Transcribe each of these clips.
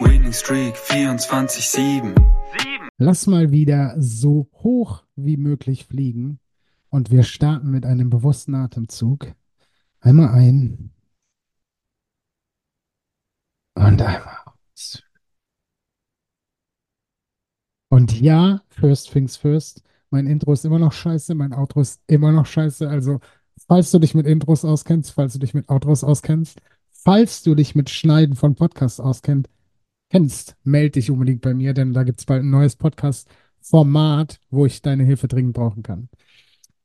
Winning Streak 24-7. Lass mal wieder so hoch wie möglich fliegen. Und wir starten mit einem bewussten Atemzug. Einmal ein und einmal aus. Und ja, first things first. Mein Intro ist immer noch scheiße, mein Outro ist immer noch scheiße. Also, falls du dich mit Intros auskennst, falls du dich mit Outros auskennst, falls du dich mit Schneiden von Podcasts auskennst, kennst, melde dich unbedingt bei mir, denn da gibt es bald ein neues Podcast-Format, wo ich deine Hilfe dringend brauchen kann.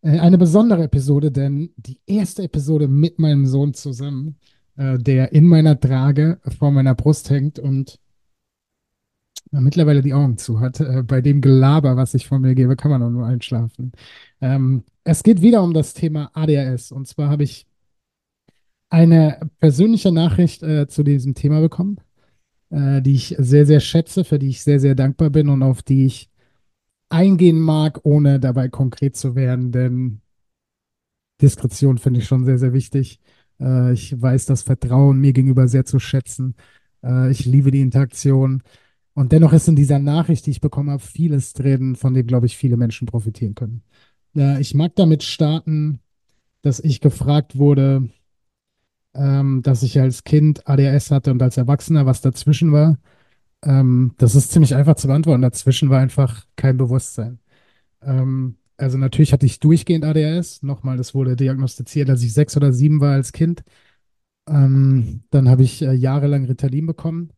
Äh, eine besondere Episode, denn die erste Episode mit meinem Sohn zusammen, äh, der in meiner Trage vor meiner Brust hängt und äh, mittlerweile die Augen zu hat. Bei dem Gelaber, was ich von mir gebe, kann man auch nur einschlafen. Ähm, es geht wieder um das Thema ADHS. Und zwar habe ich eine persönliche Nachricht zu diesem Thema bekommen äh, die ich sehr, sehr schätze, für die ich sehr, sehr dankbar bin und auf die ich eingehen mag, ohne dabei konkret zu werden, denn Diskretion finde ich schon sehr, sehr wichtig. Äh, ich weiß das Vertrauen mir gegenüber sehr zu schätzen. Äh, ich liebe die Interaktion. Und dennoch ist in dieser Nachricht, die ich bekommen habe, vieles drin, von dem, glaube ich, viele Menschen profitieren können. Äh, ich mag damit starten, dass ich gefragt wurde, ähm, dass ich als Kind ADHS hatte und als Erwachsener, was dazwischen war. Ähm, das ist ziemlich einfach zu beantworten. Dazwischen war einfach kein Bewusstsein. Ähm, also natürlich hatte ich durchgehend ADHS. Nochmal, das wurde diagnostiziert, als ich sechs oder sieben war als Kind. Ähm, dann habe ich äh, jahrelang Ritalin bekommen.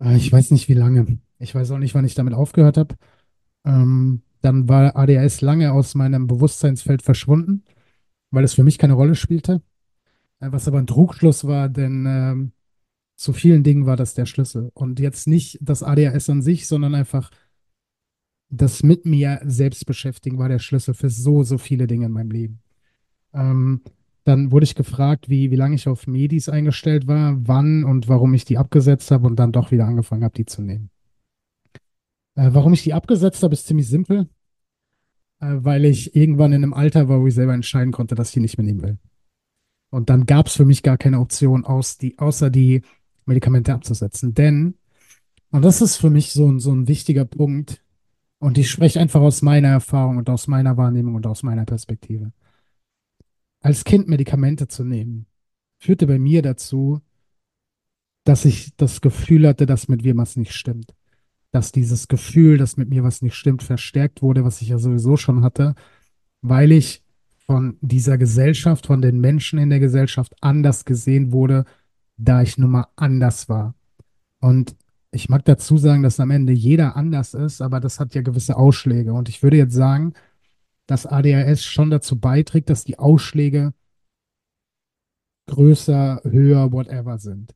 Äh, ich weiß nicht, wie lange. Ich weiß auch nicht, wann ich damit aufgehört habe. Ähm, dann war ADHS lange aus meinem Bewusstseinsfeld verschwunden, weil es für mich keine Rolle spielte. Äh, was aber ein Trugschluss war, denn ähm, zu vielen Dingen war das der Schlüssel. Und jetzt nicht das ADHS an sich, sondern einfach das mit mir selbst beschäftigen war der Schlüssel für so, so viele Dinge in meinem Leben. Ähm, dann wurde ich gefragt, wie, wie lange ich auf Medis eingestellt war, wann und warum ich die abgesetzt habe und dann doch wieder angefangen habe, die zu nehmen. Äh, warum ich die abgesetzt habe, ist ziemlich simpel, äh, weil ich irgendwann in einem Alter war, wo ich selber entscheiden konnte, dass ich die nicht mehr nehmen will. Und dann gab es für mich gar keine Option, aus die, außer die Medikamente abzusetzen. Denn, und das ist für mich so ein, so ein wichtiger Punkt, und ich spreche einfach aus meiner Erfahrung und aus meiner Wahrnehmung und aus meiner Perspektive. Als Kind Medikamente zu nehmen, führte bei mir dazu, dass ich das Gefühl hatte, dass mit mir was nicht stimmt. Dass dieses Gefühl, dass mit mir was nicht stimmt, verstärkt wurde, was ich ja sowieso schon hatte, weil ich von dieser Gesellschaft, von den Menschen in der Gesellschaft anders gesehen wurde, da ich nun mal anders war. Und ich mag dazu sagen, dass am Ende jeder anders ist, aber das hat ja gewisse Ausschläge. Und ich würde jetzt sagen, dass ADHS schon dazu beiträgt, dass die Ausschläge größer, höher, whatever sind.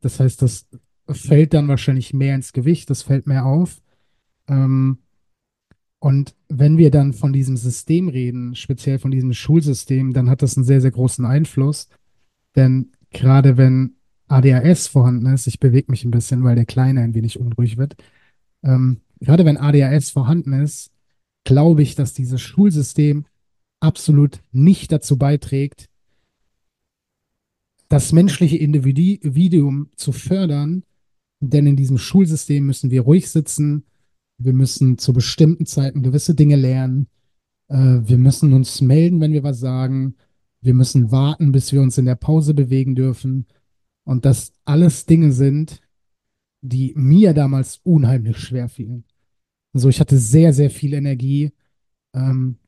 Das heißt, das fällt dann wahrscheinlich mehr ins Gewicht, das fällt mehr auf. Ähm, und wenn wir dann von diesem System reden, speziell von diesem Schulsystem, dann hat das einen sehr, sehr großen Einfluss. Denn gerade wenn ADHS vorhanden ist, ich bewege mich ein bisschen, weil der Kleine ein wenig unruhig wird, ähm, gerade wenn ADHS vorhanden ist, glaube ich, dass dieses Schulsystem absolut nicht dazu beiträgt, das menschliche Individuum zu fördern. Denn in diesem Schulsystem müssen wir ruhig sitzen, wir müssen zu bestimmten Zeiten gewisse Dinge lernen. Äh, wir müssen uns melden, wenn wir was sagen. Wir müssen warten, bis wir uns in der Pause bewegen dürfen. Und das alles Dinge sind, die mir damals unheimlich schwer fielen. So, ich hatte sehr, sehr viel Energie, ähm,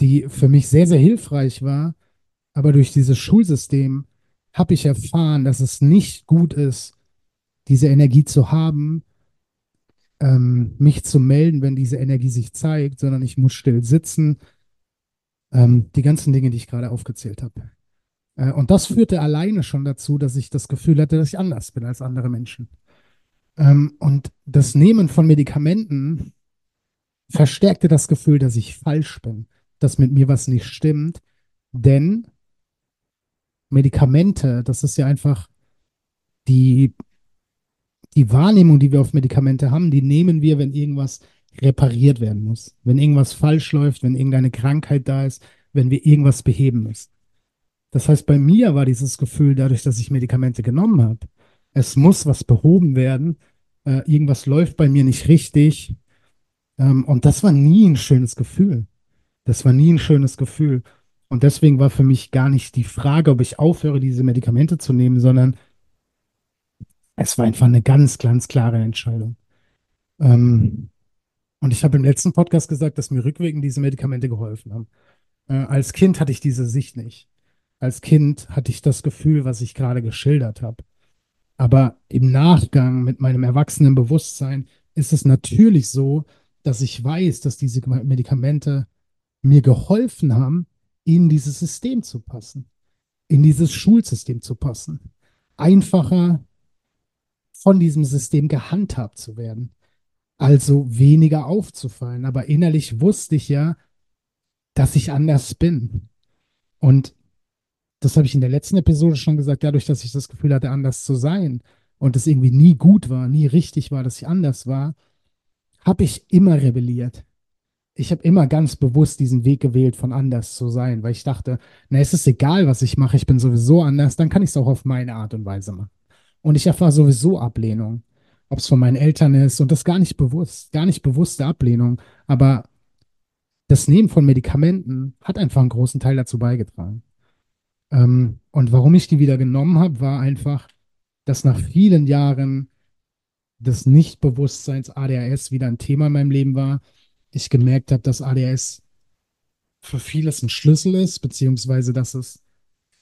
die für mich sehr, sehr hilfreich war. Aber durch dieses Schulsystem habe ich erfahren, dass es nicht gut ist, diese Energie zu haben, ähm, mich zu melden, wenn diese Energie sich zeigt, sondern ich muss still sitzen. Ähm, die ganzen Dinge, die ich gerade aufgezählt habe. Äh, und das führte alleine schon dazu, dass ich das Gefühl hatte, dass ich anders bin als andere Menschen. Ähm, und das Nehmen von Medikamenten verstärkte das Gefühl, dass ich falsch bin, dass mit mir was nicht stimmt. Denn Medikamente, das ist ja einfach die, die Wahrnehmung, die wir auf Medikamente haben, die nehmen wir, wenn irgendwas repariert werden muss, wenn irgendwas falsch läuft, wenn irgendeine Krankheit da ist, wenn wir irgendwas beheben müssen. Das heißt, bei mir war dieses Gefühl, dadurch, dass ich Medikamente genommen habe, es muss was behoben werden, äh, irgendwas läuft bei mir nicht richtig. Ähm, und das war nie ein schönes Gefühl. Das war nie ein schönes Gefühl. Und deswegen war für mich gar nicht die Frage, ob ich aufhöre, diese Medikamente zu nehmen, sondern es war einfach eine ganz, ganz klare Entscheidung. Ähm, und ich habe im letzten Podcast gesagt, dass mir rückwirkend diese Medikamente geholfen haben. Äh, als Kind hatte ich diese Sicht nicht. Als Kind hatte ich das Gefühl, was ich gerade geschildert habe. Aber im Nachgang mit meinem erwachsenen Bewusstsein ist es natürlich so, dass ich weiß, dass diese Medikamente mir geholfen haben, in dieses System zu passen, in dieses Schulsystem zu passen, einfacher von diesem System gehandhabt zu werden, also weniger aufzufallen. Aber innerlich wusste ich ja, dass ich anders bin. Und das habe ich in der letzten Episode schon gesagt, dadurch, dass ich das Gefühl hatte, anders zu sein und es irgendwie nie gut war, nie richtig war, dass ich anders war, habe ich immer rebelliert. Ich habe immer ganz bewusst diesen Weg gewählt, von anders zu sein, weil ich dachte, na, es ist egal, was ich mache, ich bin sowieso anders, dann kann ich es auch auf meine Art und Weise machen. Und ich erfahre sowieso Ablehnung, ob es von meinen Eltern ist und das gar nicht bewusst, gar nicht bewusste Ablehnung, aber das Nehmen von Medikamenten hat einfach einen großen Teil dazu beigetragen. Ähm, und warum ich die wieder genommen habe, war einfach, dass nach vielen Jahren des Nichtbewusstseins ADHS wieder ein Thema in meinem Leben war. Ich gemerkt habe, dass ADHS für vieles ein Schlüssel ist, beziehungsweise dass es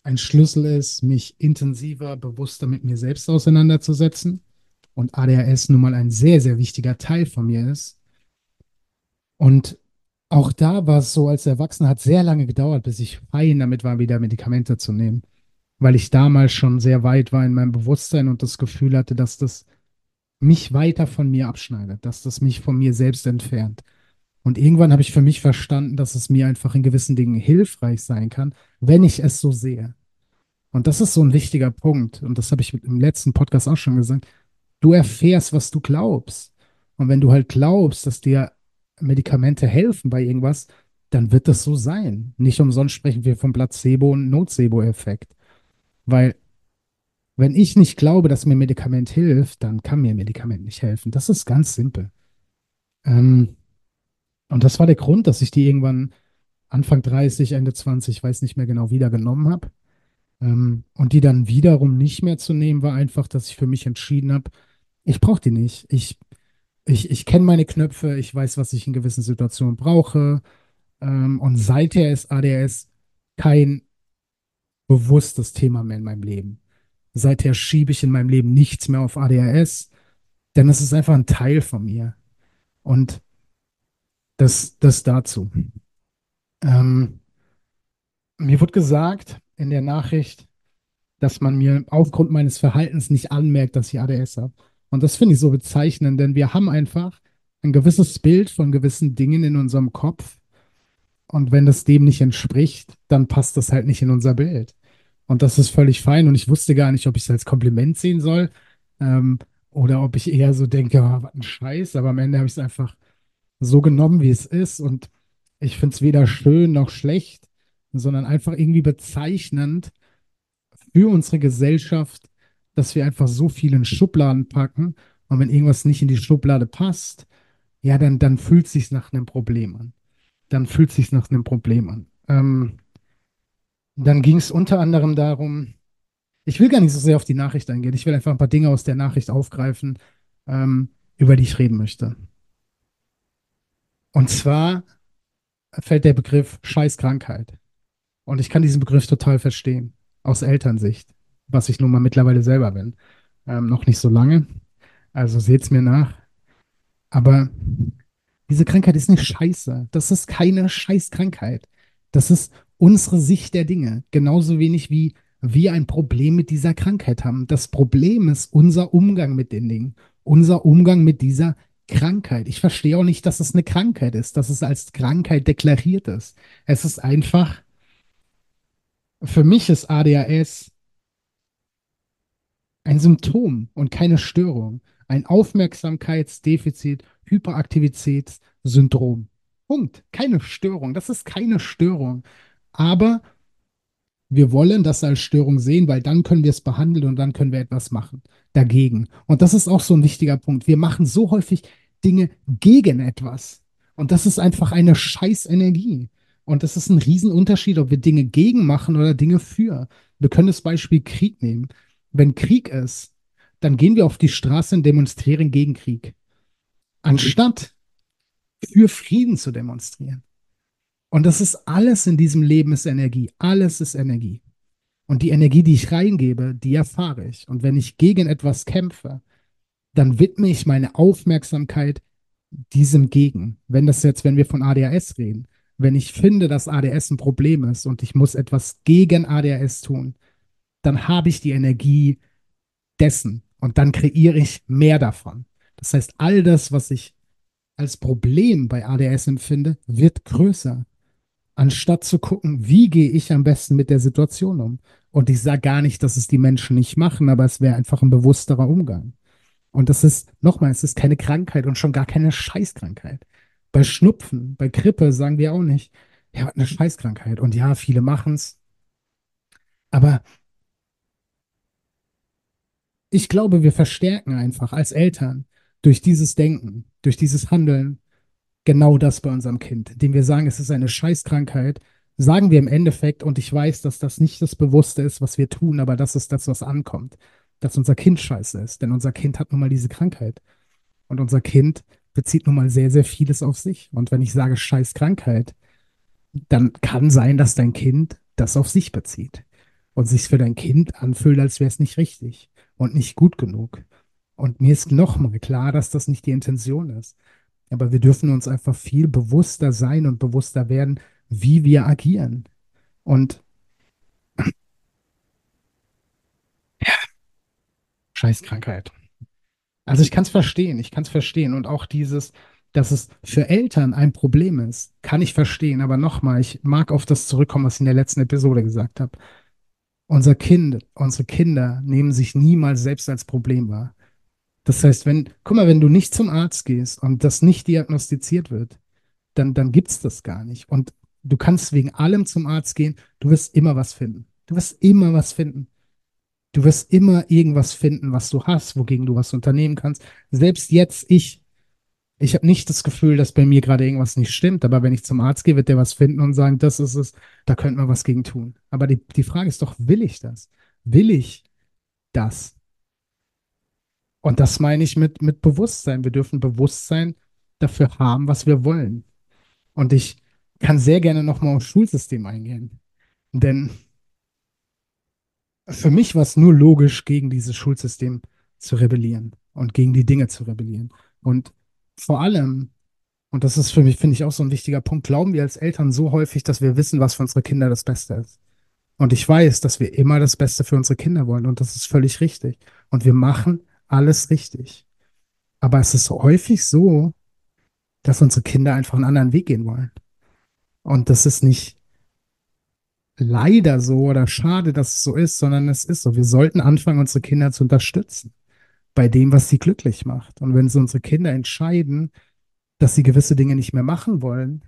ein Schlüssel ist, mich intensiver, bewusster mit mir selbst auseinanderzusetzen. Und ADHS nun mal ein sehr, sehr wichtiger Teil von mir ist. Und auch da war es so, als Erwachsener hat sehr lange gedauert, bis ich fein damit war, wieder Medikamente zu nehmen. Weil ich damals schon sehr weit war in meinem Bewusstsein und das Gefühl hatte, dass das mich weiter von mir abschneidet, dass das mich von mir selbst entfernt. Und irgendwann habe ich für mich verstanden, dass es mir einfach in gewissen Dingen hilfreich sein kann, wenn ich es so sehe. Und das ist so ein wichtiger Punkt. Und das habe ich im letzten Podcast auch schon gesagt. Du erfährst, was du glaubst. Und wenn du halt glaubst, dass dir Medikamente helfen bei irgendwas, dann wird das so sein. Nicht umsonst sprechen wir vom Placebo- und Nocebo-Effekt. Weil, wenn ich nicht glaube, dass mir Medikament hilft, dann kann mir Medikament nicht helfen. Das ist ganz simpel. Ähm, und das war der Grund, dass ich die irgendwann Anfang 30, Ende 20, weiß nicht mehr genau, wieder genommen habe. Ähm, und die dann wiederum nicht mehr zu nehmen, war einfach, dass ich für mich entschieden habe, ich brauche die nicht. Ich ich, ich kenne meine Knöpfe, ich weiß, was ich in gewissen Situationen brauche. Ähm, und seither ist ADS kein bewusstes Thema mehr in meinem Leben. Seither schiebe ich in meinem Leben nichts mehr auf ADHS, denn es ist einfach ein Teil von mir. Und das, das dazu. Ähm, mir wurde gesagt in der Nachricht, dass man mir aufgrund meines Verhaltens nicht anmerkt, dass ich ADS habe. Und das finde ich so bezeichnend, denn wir haben einfach ein gewisses Bild von gewissen Dingen in unserem Kopf. Und wenn das dem nicht entspricht, dann passt das halt nicht in unser Bild. Und das ist völlig fein. Und ich wusste gar nicht, ob ich es als Kompliment sehen soll ähm, oder ob ich eher so denke, oh, was ein Scheiß. Aber am Ende habe ich es einfach so genommen, wie es ist. Und ich finde es weder schön noch schlecht, sondern einfach irgendwie bezeichnend für unsere Gesellschaft, dass wir einfach so viel in Schubladen packen. Und wenn irgendwas nicht in die Schublade passt, ja, dann, dann fühlt es sich nach einem Problem an. Dann fühlt es sich nach einem Problem an. Ähm, dann ging es unter anderem darum, ich will gar nicht so sehr auf die Nachricht eingehen. Ich will einfach ein paar Dinge aus der Nachricht aufgreifen, ähm, über die ich reden möchte. Und zwar fällt der Begriff Scheißkrankheit. Und ich kann diesen Begriff total verstehen, aus Elternsicht, was ich nun mal mittlerweile selber bin. Ähm, noch nicht so lange, also seht's mir nach. Aber diese Krankheit ist nicht scheiße. Das ist keine Scheißkrankheit. Das ist unsere Sicht der Dinge. Genauso wenig wie wir ein Problem mit dieser Krankheit haben. Das Problem ist unser Umgang mit den Dingen. Unser Umgang mit dieser Krankheit. Ich verstehe auch nicht, dass es eine Krankheit ist, dass es als Krankheit deklariert ist. Es ist einfach, für mich ist ADHS ein Symptom und keine Störung. Ein Aufmerksamkeitsdefizit, Hyperaktivitätssyndrom. Punkt. Keine Störung. Das ist keine Störung. Aber wir wollen das als Störung sehen, weil dann können wir es behandeln und dann können wir etwas machen dagegen. Und das ist auch so ein wichtiger Punkt. Wir machen so häufig Dinge gegen etwas. Und das ist einfach eine Scheißenergie. Und das ist ein Riesenunterschied, ob wir Dinge gegen machen oder Dinge für. Wir können das Beispiel Krieg nehmen. Wenn Krieg ist, dann gehen wir auf die Straße und demonstrieren gegen Krieg. Anstatt für Frieden zu demonstrieren. Und das ist alles in diesem Leben ist Energie. Alles ist Energie. Und die Energie, die ich reingebe, die erfahre ich. Und wenn ich gegen etwas kämpfe, dann widme ich meine Aufmerksamkeit diesem gegen. Wenn das jetzt, wenn wir von ADHS reden, wenn ich finde, dass ADHS ein Problem ist und ich muss etwas gegen ADHS tun, dann habe ich die Energie dessen und dann kreiere ich mehr davon. Das heißt, all das, was ich als Problem bei ADHS empfinde, wird größer, anstatt zu gucken, wie gehe ich am besten mit der Situation um. Und ich sage gar nicht, dass es die Menschen nicht machen, aber es wäre einfach ein bewussterer Umgang. Und das ist, nochmal, es ist keine Krankheit und schon gar keine Scheißkrankheit. Bei Schnupfen, bei Grippe sagen wir auch nicht, ja, eine Scheißkrankheit. Und ja, viele machen es. Aber ich glaube, wir verstärken einfach als Eltern durch dieses Denken, durch dieses Handeln genau das bei unserem Kind, indem wir sagen, es ist eine Scheißkrankheit, sagen wir im Endeffekt, und ich weiß, dass das nicht das Bewusste ist, was wir tun, aber das ist das, was ankommt dass unser Kind scheiße ist. Denn unser Kind hat nun mal diese Krankheit. Und unser Kind bezieht nun mal sehr, sehr vieles auf sich. Und wenn ich sage scheiß Krankheit, dann kann sein, dass dein Kind das auf sich bezieht. Und sich für dein Kind anfühlt, als wäre es nicht richtig und nicht gut genug. Und mir ist nochmal klar, dass das nicht die Intention ist. Aber wir dürfen uns einfach viel bewusster sein und bewusster werden, wie wir agieren. Und Scheißkrankheit. Also ich kann es verstehen, ich kann es verstehen. Und auch dieses, dass es für Eltern ein Problem ist, kann ich verstehen. Aber nochmal, ich mag auf das zurückkommen, was ich in der letzten Episode gesagt habe. Unser Kind, unsere Kinder nehmen sich niemals selbst als Problem wahr. Das heißt, wenn, guck mal, wenn du nicht zum Arzt gehst und das nicht diagnostiziert wird, dann, dann gibt es das gar nicht. Und du kannst wegen allem zum Arzt gehen, du wirst immer was finden. Du wirst immer was finden. Du wirst immer irgendwas finden, was du hast, wogegen du was unternehmen kannst. Selbst jetzt, ich, ich habe nicht das Gefühl, dass bei mir gerade irgendwas nicht stimmt, aber wenn ich zum Arzt gehe, wird der was finden und sagen, das ist es, da könnte man was gegen tun. Aber die, die Frage ist doch, will ich das? Will ich das? Und das meine ich mit, mit Bewusstsein. Wir dürfen Bewusstsein dafür haben, was wir wollen. Und ich kann sehr gerne nochmal aufs Schulsystem eingehen. Denn für mich war es nur logisch, gegen dieses Schulsystem zu rebellieren und gegen die Dinge zu rebellieren. Und vor allem, und das ist für mich, finde ich, auch so ein wichtiger Punkt, glauben wir als Eltern so häufig, dass wir wissen, was für unsere Kinder das Beste ist. Und ich weiß, dass wir immer das Beste für unsere Kinder wollen und das ist völlig richtig. Und wir machen alles richtig. Aber es ist häufig so, dass unsere Kinder einfach einen anderen Weg gehen wollen. Und das ist nicht leider so oder schade, dass es so ist, sondern es ist so. Wir sollten anfangen, unsere Kinder zu unterstützen bei dem, was sie glücklich macht. Und wenn sie unsere Kinder entscheiden, dass sie gewisse Dinge nicht mehr machen wollen,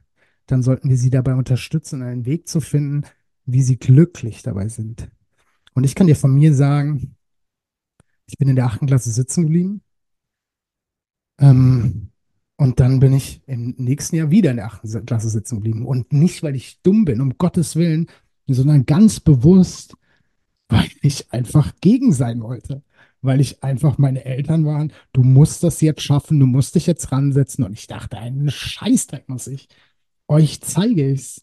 dann sollten wir sie dabei unterstützen, einen Weg zu finden, wie sie glücklich dabei sind. Und ich kann dir von mir sagen, ich bin in der achten Klasse sitzen geblieben. Ähm, und dann bin ich im nächsten Jahr wieder in der achten Klasse sitzen geblieben. Und nicht, weil ich dumm bin, um Gottes Willen, sondern ganz bewusst, weil ich einfach gegen sein wollte. weil ich einfach meine Eltern waren. Du musst das jetzt schaffen, du musst dich jetzt ransetzen. Und ich dachte, einen Scheißdreck muss ich. Euch zeige ich's.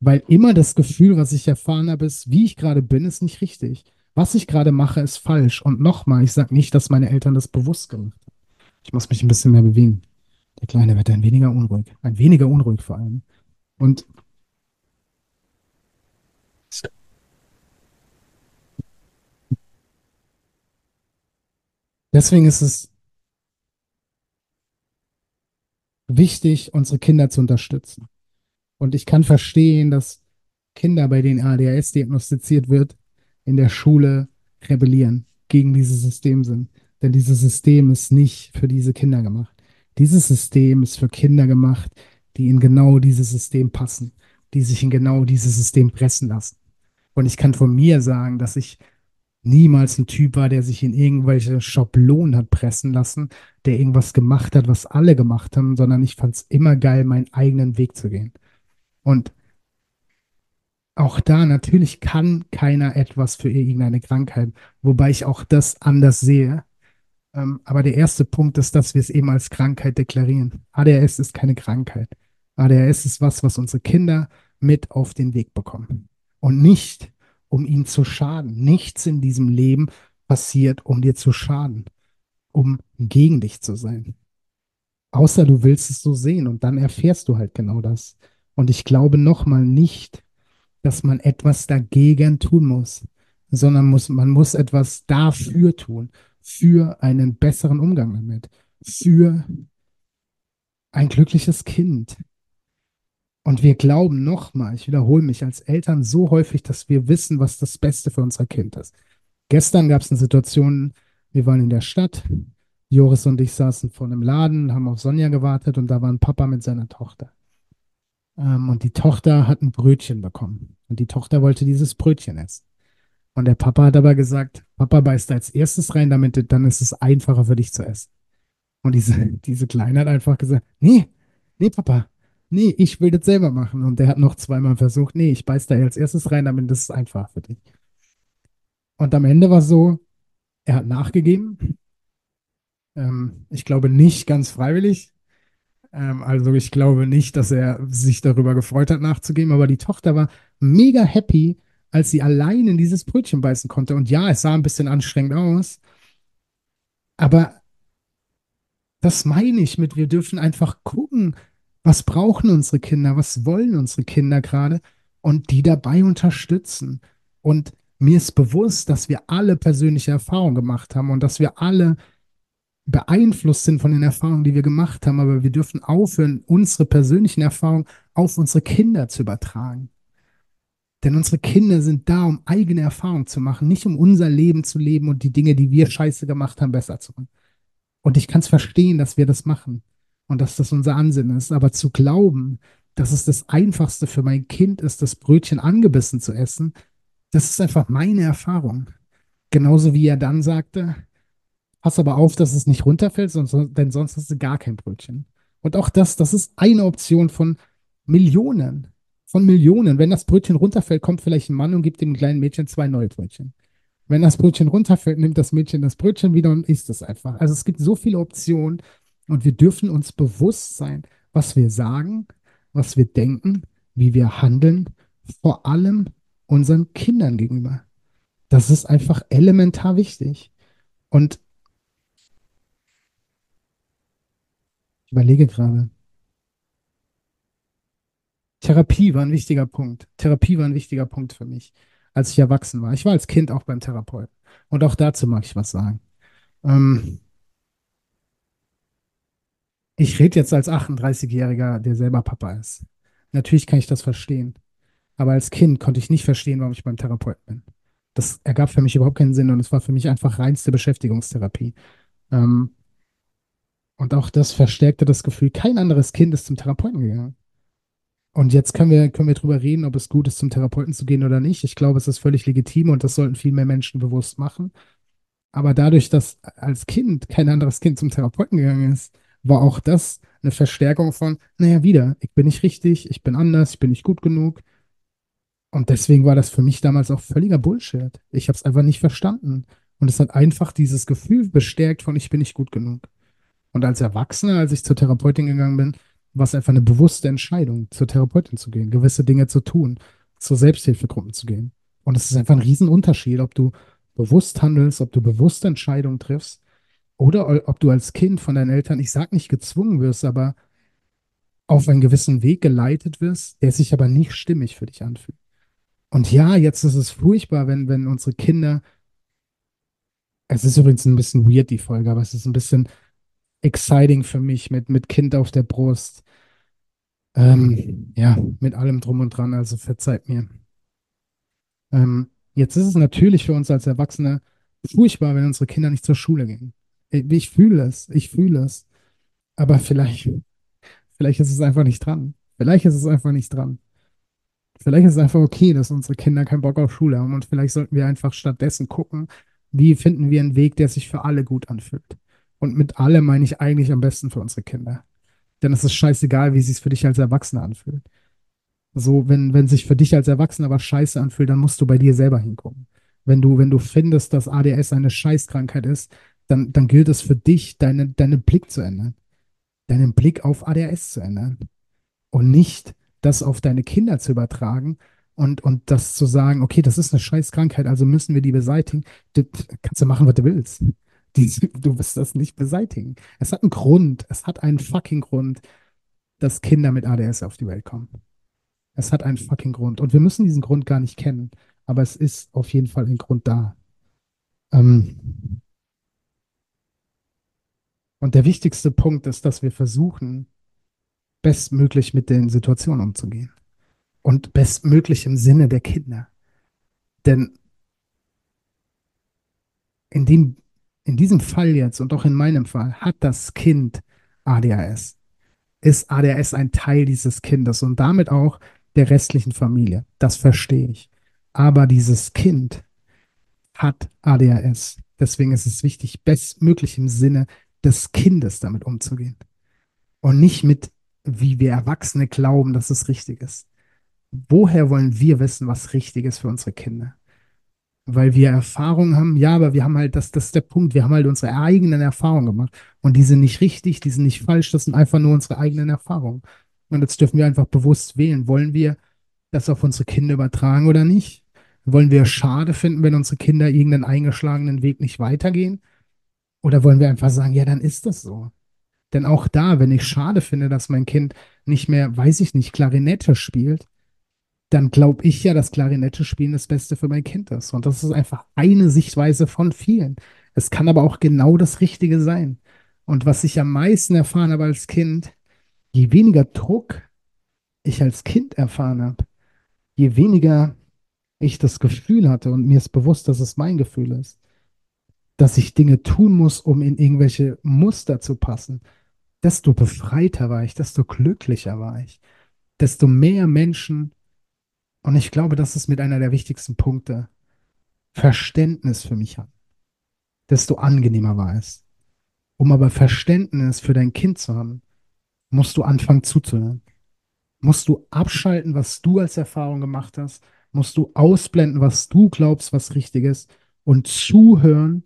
Weil immer das Gefühl, was ich erfahren habe, ist, wie ich gerade bin, ist nicht richtig. Was ich gerade mache, ist falsch. Und nochmal, ich sage nicht, dass meine Eltern das bewusst gemacht haben. Ich muss mich ein bisschen mehr bewegen. Der Kleine wird ein weniger unruhig. Ein weniger unruhig vor allem. Und deswegen ist es wichtig, unsere Kinder zu unterstützen. Und ich kann verstehen, dass Kinder, bei denen ADHS diagnostiziert wird, in der Schule rebellieren, gegen dieses System sind. Denn dieses System ist nicht für diese Kinder gemacht. Dieses System ist für Kinder gemacht, die in genau dieses System passen, die sich in genau dieses System pressen lassen. Und ich kann von mir sagen, dass ich niemals ein Typ war, der sich in irgendwelche Schablonen hat pressen lassen, der irgendwas gemacht hat, was alle gemacht haben, sondern ich fand es immer geil, meinen eigenen Weg zu gehen. Und auch da natürlich kann keiner etwas für irgendeine Krankheit, wobei ich auch das anders sehe. Ähm, aber der erste Punkt ist, dass wir es eben als Krankheit deklarieren. ADHS ist keine Krankheit. ADHS ist was, was unsere Kinder mit auf den Weg bekommen. Und nicht, um ihnen zu schaden. Nichts in diesem Leben passiert, um dir zu schaden, um gegen dich zu sein. Außer du willst es so sehen und dann erfährst du halt genau das. Und ich glaube nochmal nicht, dass man etwas dagegen tun muss, sondern muss, man muss etwas dafür tun, für einen besseren Umgang damit, für ein glückliches Kind. Und wir glauben nochmal, ich wiederhole mich als Eltern so häufig, dass wir wissen, was das Beste für unser Kind ist. Gestern gab es eine Situation, wir waren in der Stadt, Joris und ich saßen vor einem Laden, haben auf Sonja gewartet und da war ein Papa mit seiner Tochter. Ähm, und die Tochter hat ein Brötchen bekommen. Und die Tochter wollte dieses Brötchen essen. Und der Papa hat aber gesagt, Papa beißt als erstes rein, damit dann ist es einfacher für dich zu essen. Und diese, diese Kleine hat einfach gesagt, nee, nee, Papa, nee, ich will das selber machen. Und der hat noch zweimal versucht, nee, ich beiß da als erstes rein, damit das ist einfach für dich. Und am Ende war es so, er hat nachgegeben. Ähm, ich glaube nicht ganz freiwillig. Ähm, also ich glaube nicht, dass er sich darüber gefreut hat, nachzugeben, aber die Tochter war mega happy, als sie allein in dieses Brötchen beißen konnte. Und ja, es sah ein bisschen anstrengend aus, aber das meine ich mit, wir dürfen einfach gucken, was brauchen unsere Kinder, was wollen unsere Kinder gerade und die dabei unterstützen. Und mir ist bewusst, dass wir alle persönliche Erfahrungen gemacht haben und dass wir alle beeinflusst sind von den Erfahrungen, die wir gemacht haben, aber wir dürfen aufhören, unsere persönlichen Erfahrungen auf unsere Kinder zu übertragen. Denn unsere Kinder sind da, um eigene Erfahrungen zu machen, nicht um unser Leben zu leben und die Dinge, die wir scheiße gemacht haben, besser zu machen. Und ich kann es verstehen, dass wir das machen und dass das unser Ansinnen ist, aber zu glauben, dass es das Einfachste für mein Kind ist, das Brötchen angebissen zu essen, das ist einfach meine Erfahrung. Genauso wie er dann sagte, Pass aber auf, dass es nicht runterfällt, denn sonst hast du gar kein Brötchen. Und auch das, das ist eine Option von Millionen. Von Millionen. Wenn das Brötchen runterfällt, kommt vielleicht ein Mann und gibt dem kleinen Mädchen zwei neue Brötchen. Wenn das Brötchen runterfällt, nimmt das Mädchen das Brötchen wieder und isst es einfach. Also es gibt so viele Optionen und wir dürfen uns bewusst sein, was wir sagen, was wir denken, wie wir handeln, vor allem unseren Kindern gegenüber. Das ist einfach elementar wichtig. Und Ich überlege gerade. Therapie war ein wichtiger Punkt. Therapie war ein wichtiger Punkt für mich, als ich erwachsen war. Ich war als Kind auch beim Therapeuten. Und auch dazu mag ich was sagen. Ähm, ich rede jetzt als 38-Jähriger, der selber Papa ist. Natürlich kann ich das verstehen. Aber als Kind konnte ich nicht verstehen, warum ich beim Therapeuten bin. Das ergab für mich überhaupt keinen Sinn und es war für mich einfach reinste Beschäftigungstherapie. Ähm, und auch das verstärkte das Gefühl, kein anderes Kind ist zum Therapeuten gegangen. Und jetzt können wir, können wir drüber reden, ob es gut ist, zum Therapeuten zu gehen oder nicht. Ich glaube, es ist völlig legitim und das sollten viel mehr Menschen bewusst machen. Aber dadurch, dass als Kind kein anderes Kind zum Therapeuten gegangen ist, war auch das eine Verstärkung von, naja, wieder, ich bin nicht richtig, ich bin anders, ich bin nicht gut genug. Und deswegen war das für mich damals auch völliger Bullshit. Ich habe es einfach nicht verstanden. Und es hat einfach dieses Gefühl bestärkt von, ich bin nicht gut genug. Und als Erwachsener, als ich zur Therapeutin gegangen bin, war es einfach eine bewusste Entscheidung, zur Therapeutin zu gehen, gewisse Dinge zu tun, zur Selbsthilfegruppen zu gehen. Und es ist einfach ein Riesenunterschied, ob du bewusst handelst, ob du bewusste Entscheidungen triffst oder ob du als Kind von deinen Eltern, ich sag nicht gezwungen wirst, aber auf einen gewissen Weg geleitet wirst, der sich aber nicht stimmig für dich anfühlt. Und ja, jetzt ist es furchtbar, wenn, wenn unsere Kinder, es ist übrigens ein bisschen weird, die Folge, aber es ist ein bisschen exciting für mich mit, mit Kind auf der Brust. Ähm, ja, mit allem drum und dran, also verzeiht mir. Ähm, jetzt ist es natürlich für uns als Erwachsene furchtbar, wenn unsere Kinder nicht zur Schule gehen. Ich fühle es, ich fühle es. Aber vielleicht, vielleicht ist es einfach nicht dran. Vielleicht ist es einfach nicht dran. Vielleicht ist es einfach okay, dass unsere Kinder keinen Bock auf Schule haben und vielleicht sollten wir einfach stattdessen gucken, wie finden wir einen Weg, der sich für alle gut anfühlt. Und mit alle meine ich eigentlich am besten für unsere Kinder. Denn es ist scheißegal, wie es für dich als Erwachsener anfühlt. So, wenn, wenn sich für dich als Erwachsener was scheiße anfühlt, dann musst du bei dir selber hingucken. Wenn du, wenn du findest, dass ADS eine Scheißkrankheit ist, dann, dann gilt es für dich, deine, deinen Blick zu ändern. Deinen Blick auf ADHS zu ändern. Und nicht das auf deine Kinder zu übertragen und, und das zu sagen, okay, das ist eine Scheißkrankheit, also müssen wir die beseitigen. Das kannst du machen, was du willst. Du wirst das nicht beseitigen. Es hat einen Grund, es hat einen fucking Grund, dass Kinder mit ADS auf die Welt kommen. Es hat einen fucking Grund. Und wir müssen diesen Grund gar nicht kennen, aber es ist auf jeden Fall ein Grund da. Ähm, und der wichtigste Punkt ist, dass wir versuchen, bestmöglich mit den Situationen umzugehen. Und bestmöglich im Sinne der Kinder. Denn in, dem, in diesem Fall jetzt und auch in meinem Fall hat das Kind ADHS. Ist ADHS ein Teil dieses Kindes und damit auch der restlichen Familie. Das verstehe ich. Aber dieses Kind hat ADHS. Deswegen ist es wichtig, bestmöglich im Sinne des Kindes damit umzugehen. Und nicht mit, wie wir Erwachsene glauben, dass es richtig ist. Woher wollen wir wissen, was richtig ist für unsere Kinder? Weil wir Erfahrungen haben, ja, aber wir haben halt, das, das ist der Punkt, wir haben halt unsere eigenen Erfahrungen gemacht. Und die sind nicht richtig, die sind nicht falsch, das sind einfach nur unsere eigenen Erfahrungen. Und jetzt dürfen wir einfach bewusst wählen. Wollen wir das auf unsere Kinder übertragen oder nicht? Wollen wir schade finden, wenn unsere Kinder irgendeinen eingeschlagenen Weg nicht weitergehen? Oder wollen wir einfach sagen, ja, dann ist das so? Denn auch da, wenn ich schade finde, dass mein Kind nicht mehr, weiß ich nicht, Klarinette spielt, dann glaube ich ja, dass Klarinette spielen das Beste für mein Kind ist. Und das ist einfach eine Sichtweise von vielen. Es kann aber auch genau das Richtige sein. Und was ich am meisten erfahren habe als Kind, je weniger Druck ich als Kind erfahren habe, je weniger ich das Gefühl hatte und mir ist bewusst, dass es mein Gefühl ist, dass ich Dinge tun muss, um in irgendwelche Muster zu passen, desto befreiter war ich, desto glücklicher war ich, desto mehr Menschen, und ich glaube, das ist mit einer der wichtigsten Punkte, Verständnis für mich haben, desto angenehmer war es. Um aber Verständnis für dein Kind zu haben, musst du anfangen zuzuhören. Musst du abschalten, was du als Erfahrung gemacht hast, musst du ausblenden, was du glaubst, was richtig ist, und zuhören,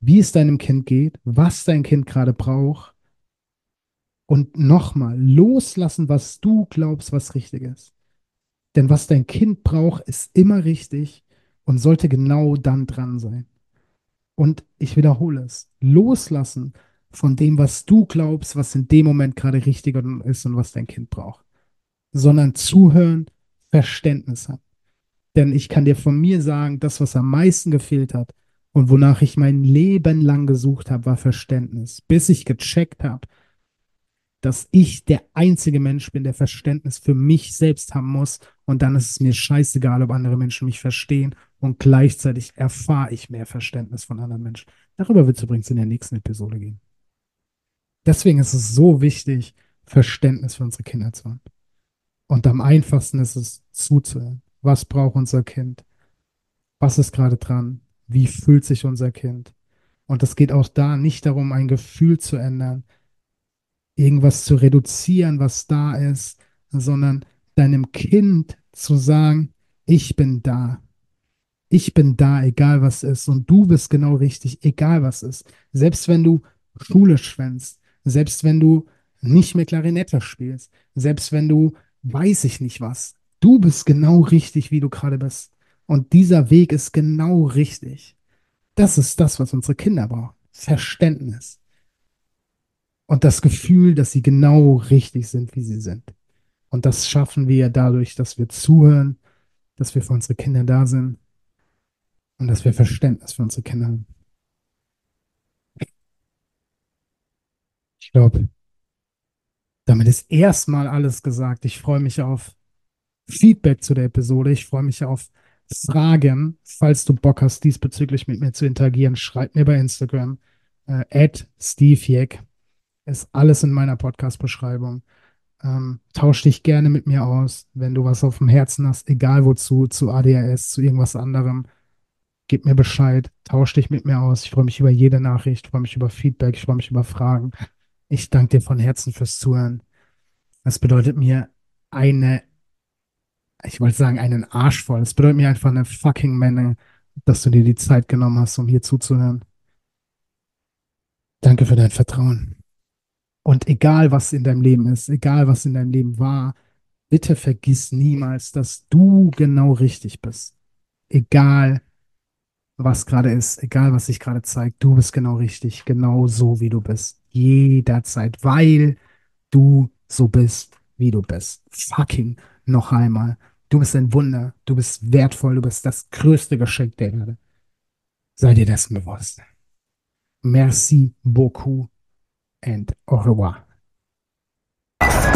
wie es deinem Kind geht, was dein Kind gerade braucht und nochmal loslassen, was du glaubst, was richtig ist. Denn was dein Kind braucht, ist immer richtig und sollte genau dann dran sein. Und ich wiederhole es, loslassen von dem, was du glaubst, was in dem Moment gerade richtig ist und was dein Kind braucht, sondern zuhören, Verständnis haben. Denn ich kann dir von mir sagen, das, was am meisten gefehlt hat, und wonach ich mein Leben lang gesucht habe, war Verständnis, bis ich gecheckt habe, dass ich der einzige Mensch bin, der Verständnis für mich selbst haben muss. Und dann ist es mir scheißegal, ob andere Menschen mich verstehen. Und gleichzeitig erfahre ich mehr Verständnis von anderen Menschen. Darüber wird es übrigens in der nächsten Episode gehen. Deswegen ist es so wichtig, Verständnis für unsere Kinder zu haben. Und am einfachsten ist es zuzuhören. Was braucht unser Kind? Was ist gerade dran? Wie fühlt sich unser Kind. Und es geht auch da nicht darum, ein Gefühl zu ändern, irgendwas zu reduzieren, was da ist, sondern deinem Kind zu sagen, ich bin da. Ich bin da, egal was ist. Und du bist genau richtig, egal was ist. Selbst wenn du Schule schwänzt, selbst wenn du nicht mehr Klarinette spielst, selbst wenn du weiß ich nicht was. Du bist genau richtig, wie du gerade bist. Und dieser Weg ist genau richtig. Das ist das, was unsere Kinder brauchen. Verständnis. Und das Gefühl, dass sie genau richtig sind, wie sie sind. Und das schaffen wir dadurch, dass wir zuhören, dass wir für unsere Kinder da sind und dass wir Verständnis für unsere Kinder haben. Ich glaube, damit ist erstmal alles gesagt. Ich freue mich auf Feedback zu der Episode. Ich freue mich auf Fragen. Falls du Bock hast, diesbezüglich mit mir zu interagieren, schreib mir bei Instagram. Äh, Steve Ist alles in meiner Podcast-Beschreibung. Ähm, tausch dich gerne mit mir aus, wenn du was auf dem Herzen hast, egal wozu, zu ADHS, zu irgendwas anderem. Gib mir Bescheid, tausch dich mit mir aus. Ich freue mich über jede Nachricht, freue mich über Feedback, ich freue mich über Fragen. Ich danke dir von Herzen fürs Zuhören. Es bedeutet mir eine, ich wollte sagen, einen Arsch voll. Es bedeutet mir einfach eine fucking Menge, dass du dir die Zeit genommen hast, um hier zuzuhören. Danke für dein Vertrauen. Und egal, was in deinem Leben ist, egal, was in deinem Leben war, bitte vergiss niemals, dass du genau richtig bist. Egal, was gerade ist, egal, was sich gerade zeigt, du bist genau richtig, genau so, wie du bist jederzeit, weil du so bist, wie du bist. Fucking noch einmal. Du bist ein Wunder, du bist wertvoll, du bist das größte Geschenk der Erde. Sei dir dessen bewusst. Merci beaucoup and au revoir.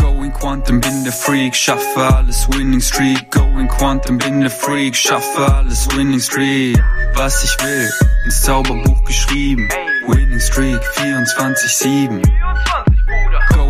Going Quantum, bin der Freak, schaffe alles Winning Streak. Going Quantum, bin der Freak, schaffe alles Winning Streak. Was ich will, ins Zauberbuch geschrieben. Winning Streak 24-7.